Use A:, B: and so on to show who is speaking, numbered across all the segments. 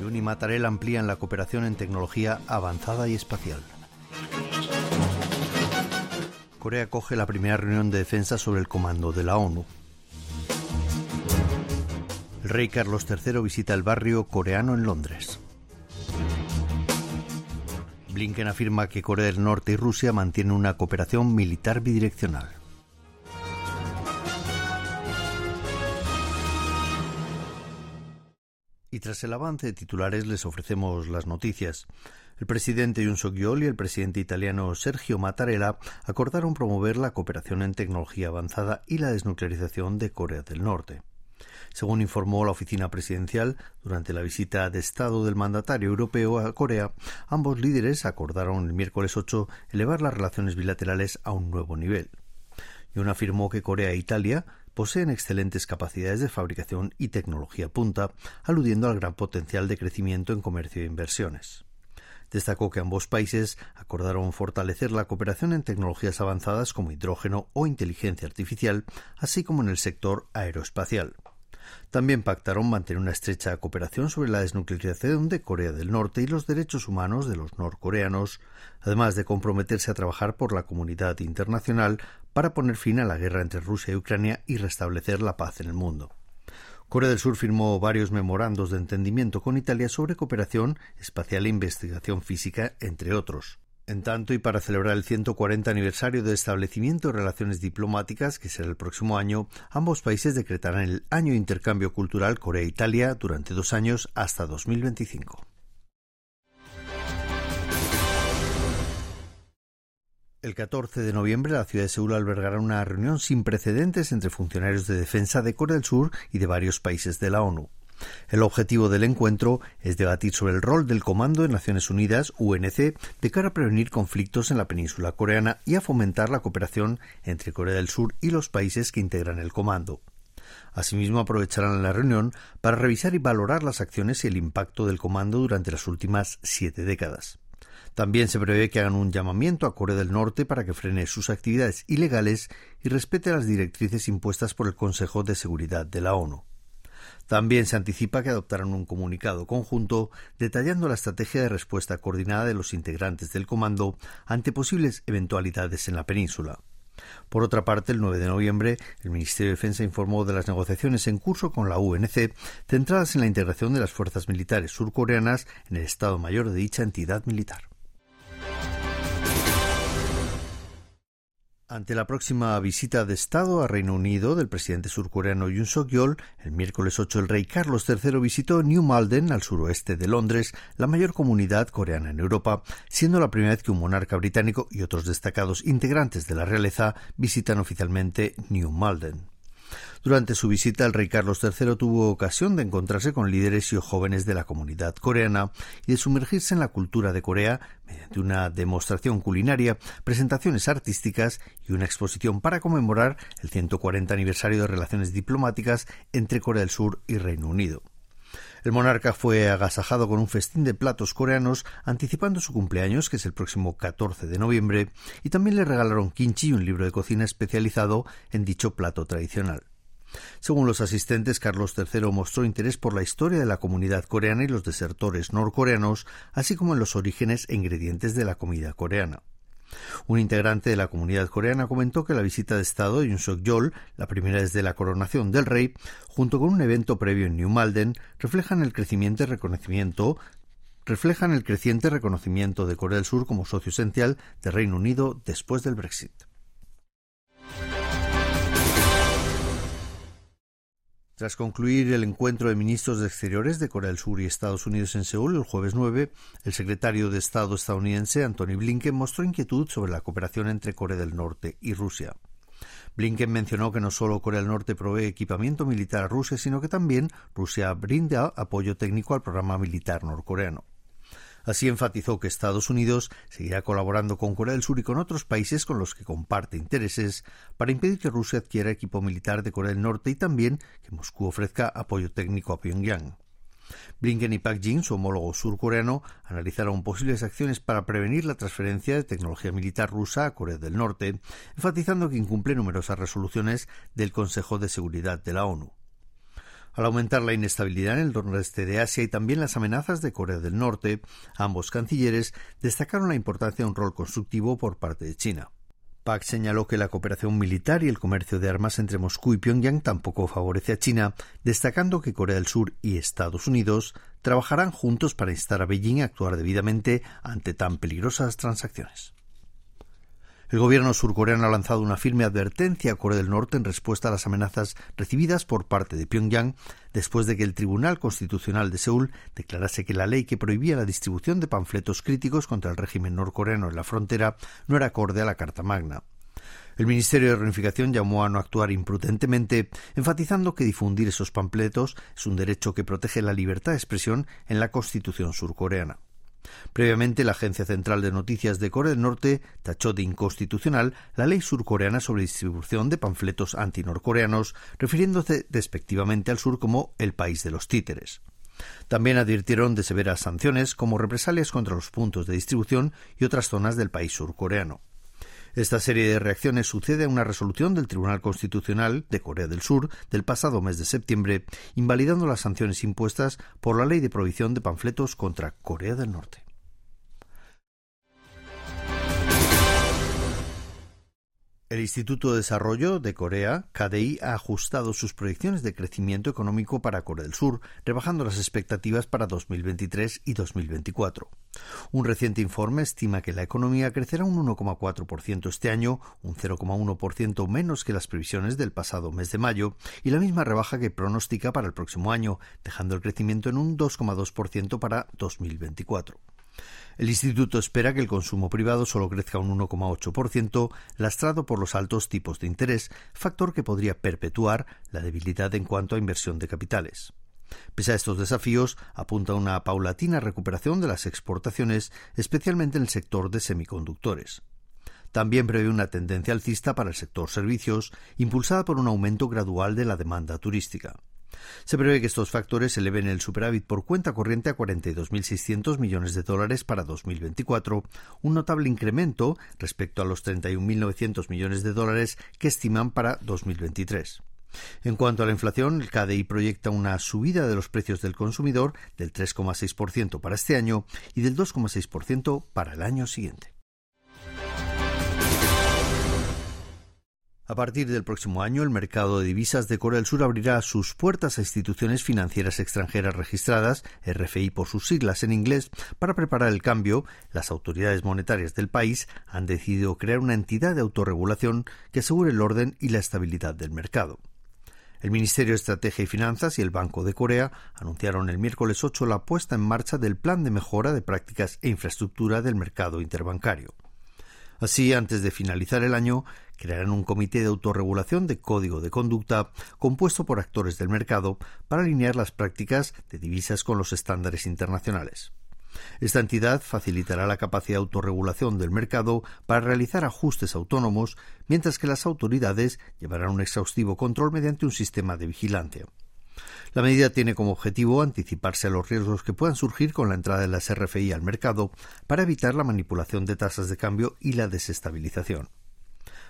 A: Y Matarel amplían la cooperación en tecnología avanzada y espacial. Corea coge la primera reunión de defensa sobre el comando de la ONU. El rey Carlos III visita el barrio coreano en Londres. Blinken afirma que Corea del Norte y Rusia mantienen una cooperación militar bidireccional. Y tras el avance de titulares les ofrecemos las noticias. El presidente Yoon Suk-yeol y el presidente italiano Sergio Mattarella acordaron promover la cooperación en tecnología avanzada y la desnuclearización de Corea del Norte. Según informó la oficina presidencial, durante la visita de Estado del mandatario europeo a Corea, ambos líderes acordaron el miércoles 8 elevar las relaciones bilaterales a un nuevo nivel. Yoon afirmó que Corea e Italia poseen excelentes capacidades de fabricación y tecnología punta, aludiendo al gran potencial de crecimiento en comercio e inversiones. Destacó que ambos países acordaron fortalecer la cooperación en tecnologías avanzadas como hidrógeno o inteligencia artificial, así como en el sector aeroespacial. También pactaron mantener una estrecha cooperación sobre la desnuclearización de Corea del Norte y los derechos humanos de los norcoreanos, además de comprometerse a trabajar por la comunidad internacional para poner fin a la guerra entre Rusia y Ucrania y restablecer la paz en el mundo. Corea del Sur firmó varios memorandos de entendimiento con Italia sobre cooperación espacial e investigación física, entre otros. En tanto, y para celebrar el 140 aniversario de establecimiento de relaciones diplomáticas, que será el próximo año, ambos países decretarán el Año de Intercambio Cultural Corea-Italia durante dos años hasta 2025. El 14 de noviembre la ciudad de Seúl albergará una reunión sin precedentes entre funcionarios de defensa de Corea del Sur y de varios países de la ONU. El objetivo del encuentro es debatir sobre el rol del Comando de Naciones Unidas, UNC, de cara a prevenir conflictos en la península coreana y a fomentar la cooperación entre Corea del Sur y los países que integran el comando. Asimismo, aprovecharán la reunión para revisar y valorar las acciones y el impacto del comando durante las últimas siete décadas. También se prevé que hagan un llamamiento a Corea del Norte para que frene sus actividades ilegales y respete las directrices impuestas por el Consejo de Seguridad de la ONU. También se anticipa que adoptarán un comunicado conjunto detallando la estrategia de respuesta coordinada de los integrantes del comando ante posibles eventualidades en la península. Por otra parte, el 9 de noviembre, el Ministerio de Defensa informó de las negociaciones en curso con la UNC centradas en la integración de las fuerzas militares surcoreanas en el Estado Mayor de dicha entidad militar. Ante la próxima visita de Estado a Reino Unido del presidente surcoreano Yoon Suk-yeol, el miércoles 8 el rey Carlos III visitó New Malden, al suroeste de Londres, la mayor comunidad coreana en Europa, siendo la primera vez que un monarca británico y otros destacados integrantes de la realeza visitan oficialmente New Malden. Durante su visita, el rey Carlos III tuvo ocasión de encontrarse con líderes y jóvenes de la comunidad coreana y de sumergirse en la cultura de Corea mediante una demostración culinaria, presentaciones artísticas y una exposición para conmemorar el 140 aniversario de relaciones diplomáticas entre Corea del Sur y Reino Unido. El monarca fue agasajado con un festín de platos coreanos anticipando su cumpleaños, que es el próximo 14 de noviembre, y también le regalaron kimchi un libro de cocina especializado en dicho plato tradicional. Según los asistentes, Carlos III mostró interés por la historia de la comunidad coreana y los desertores norcoreanos, así como en los orígenes e ingredientes de la comida coreana. Un integrante de la comunidad coreana comentó que la visita de Estado de Yoon Suk-yeol, la primera desde la coronación del rey, junto con un evento previo en New Malden, reflejan el creciente reconocimiento reflejan el creciente reconocimiento de Corea del Sur como socio esencial del Reino Unido después del Brexit. Tras concluir el encuentro de ministros de Exteriores de Corea del Sur y Estados Unidos en Seúl el jueves 9, el secretario de Estado estadounidense Anthony Blinken mostró inquietud sobre la cooperación entre Corea del Norte y Rusia. Blinken mencionó que no solo Corea del Norte provee equipamiento militar a Rusia, sino que también Rusia brinda apoyo técnico al programa militar norcoreano. Así enfatizó que Estados Unidos seguirá colaborando con Corea del Sur y con otros países con los que comparte intereses para impedir que Rusia adquiera equipo militar de Corea del Norte y también que Moscú ofrezca apoyo técnico a Pyongyang. Blinken y Pak Jin, su homólogo surcoreano, analizaron posibles acciones para prevenir la transferencia de tecnología militar rusa a Corea del Norte, enfatizando que incumple numerosas resoluciones del Consejo de Seguridad de la ONU. Al aumentar la inestabilidad en el noroeste de Asia y también las amenazas de Corea del Norte, ambos cancilleres destacaron la importancia de un rol constructivo por parte de China. Pak señaló que la cooperación militar y el comercio de armas entre Moscú y Pyongyang tampoco favorece a China, destacando que Corea del Sur y Estados Unidos trabajarán juntos para instar a Beijing a actuar debidamente ante tan peligrosas transacciones. El gobierno surcoreano ha lanzado una firme advertencia a Corea del Norte en respuesta a las amenazas recibidas por parte de Pyongyang después de que el Tribunal Constitucional de Seúl declarase que la ley que prohibía la distribución de panfletos críticos contra el régimen norcoreano en la frontera no era acorde a la Carta Magna. El Ministerio de Reunificación llamó a no actuar imprudentemente, enfatizando que difundir esos panfletos es un derecho que protege la libertad de expresión en la Constitución surcoreana. Previamente, la Agencia Central de Noticias de Corea del Norte tachó de inconstitucional la ley surcoreana sobre distribución de panfletos antinorcoreanos, refiriéndose despectivamente al sur como el país de los títeres. También advirtieron de severas sanciones como represalias contra los puntos de distribución y otras zonas del país surcoreano. Esta serie de reacciones sucede a una resolución del Tribunal Constitucional de Corea del Sur del pasado mes de septiembre, invalidando las sanciones impuestas por la ley de prohibición de panfletos contra Corea del Norte. El Instituto de Desarrollo de Corea, KDI, ha ajustado sus proyecciones de crecimiento económico para Corea del Sur, rebajando las expectativas para 2023 y 2024. Un reciente informe estima que la economía crecerá un 1,4% este año, un 0,1% menos que las previsiones del pasado mes de mayo, y la misma rebaja que pronostica para el próximo año, dejando el crecimiento en un 2,2% para 2024. El instituto espera que el consumo privado solo crezca un 1,8%, lastrado por los altos tipos de interés, factor que podría perpetuar la debilidad en cuanto a inversión de capitales. Pese a estos desafíos, apunta una paulatina recuperación de las exportaciones, especialmente en el sector de semiconductores. También prevé una tendencia alcista para el sector servicios, impulsada por un aumento gradual de la demanda turística. Se prevé que estos factores eleven el superávit por cuenta corriente a 42.600 millones de dólares para 2024, un notable incremento respecto a los 31.900 millones de dólares que estiman para 2023. En cuanto a la inflación, el KDI proyecta una subida de los precios del consumidor del 3,6% para este año y del 2,6% para el año siguiente. A partir del próximo año, el mercado de divisas de Corea del Sur abrirá sus puertas a instituciones financieras extranjeras registradas, RFI por sus siglas en inglés, para preparar el cambio. Las autoridades monetarias del país han decidido crear una entidad de autorregulación que asegure el orden y la estabilidad del mercado. El Ministerio de Estrategia y Finanzas y el Banco de Corea anunciaron el miércoles 8 la puesta en marcha del Plan de Mejora de Prácticas e Infraestructura del Mercado Interbancario. Así, antes de finalizar el año, crearán un comité de autorregulación de código de conducta compuesto por actores del mercado para alinear las prácticas de divisas con los estándares internacionales. Esta entidad facilitará la capacidad de autorregulación del mercado para realizar ajustes autónomos, mientras que las autoridades llevarán un exhaustivo control mediante un sistema de vigilancia. La medida tiene como objetivo anticiparse a los riesgos que puedan surgir con la entrada de las RFI al mercado para evitar la manipulación de tasas de cambio y la desestabilización.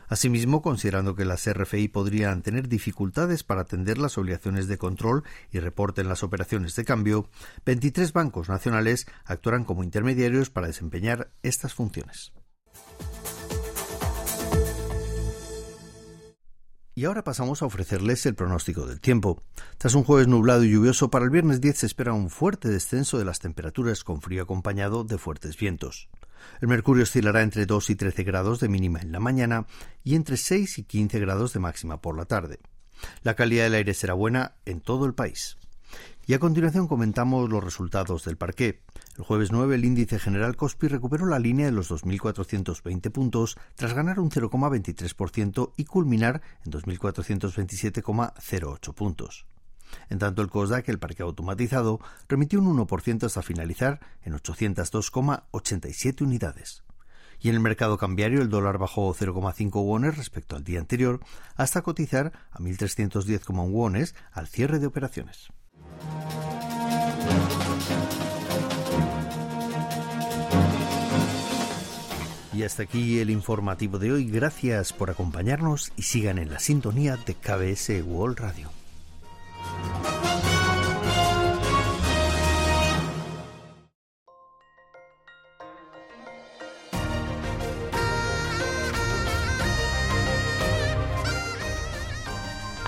A: Asimismo, considerando que las RFI podrían tener dificultades para atender las obligaciones de control y reporte en las operaciones de cambio, 23 bancos nacionales actuarán como intermediarios para desempeñar estas funciones. Y ahora pasamos a ofrecerles el pronóstico del tiempo. Tras un jueves nublado y lluvioso, para el viernes 10 se espera un fuerte descenso de las temperaturas con frío acompañado de fuertes vientos. El mercurio oscilará entre 2 y 13 grados de mínima en la mañana y entre 6 y 15 grados de máxima por la tarde. La calidad del aire será buena en todo el país. Y a continuación comentamos los resultados del parqué. El jueves 9 el índice general Cospi recuperó la línea de los 2.420 puntos tras ganar un 0,23% y culminar en 2.427,08 puntos. En tanto, el COSDAC, el parque automatizado, remitió un 1% hasta finalizar en 802,87 unidades. Y en el mercado cambiario el dólar bajó 0,5 wones respecto al día anterior hasta cotizar a 1.310,1 wones al cierre de operaciones. Y hasta aquí el informativo de hoy. Gracias por acompañarnos y sigan en la sintonía de KBS World Radio.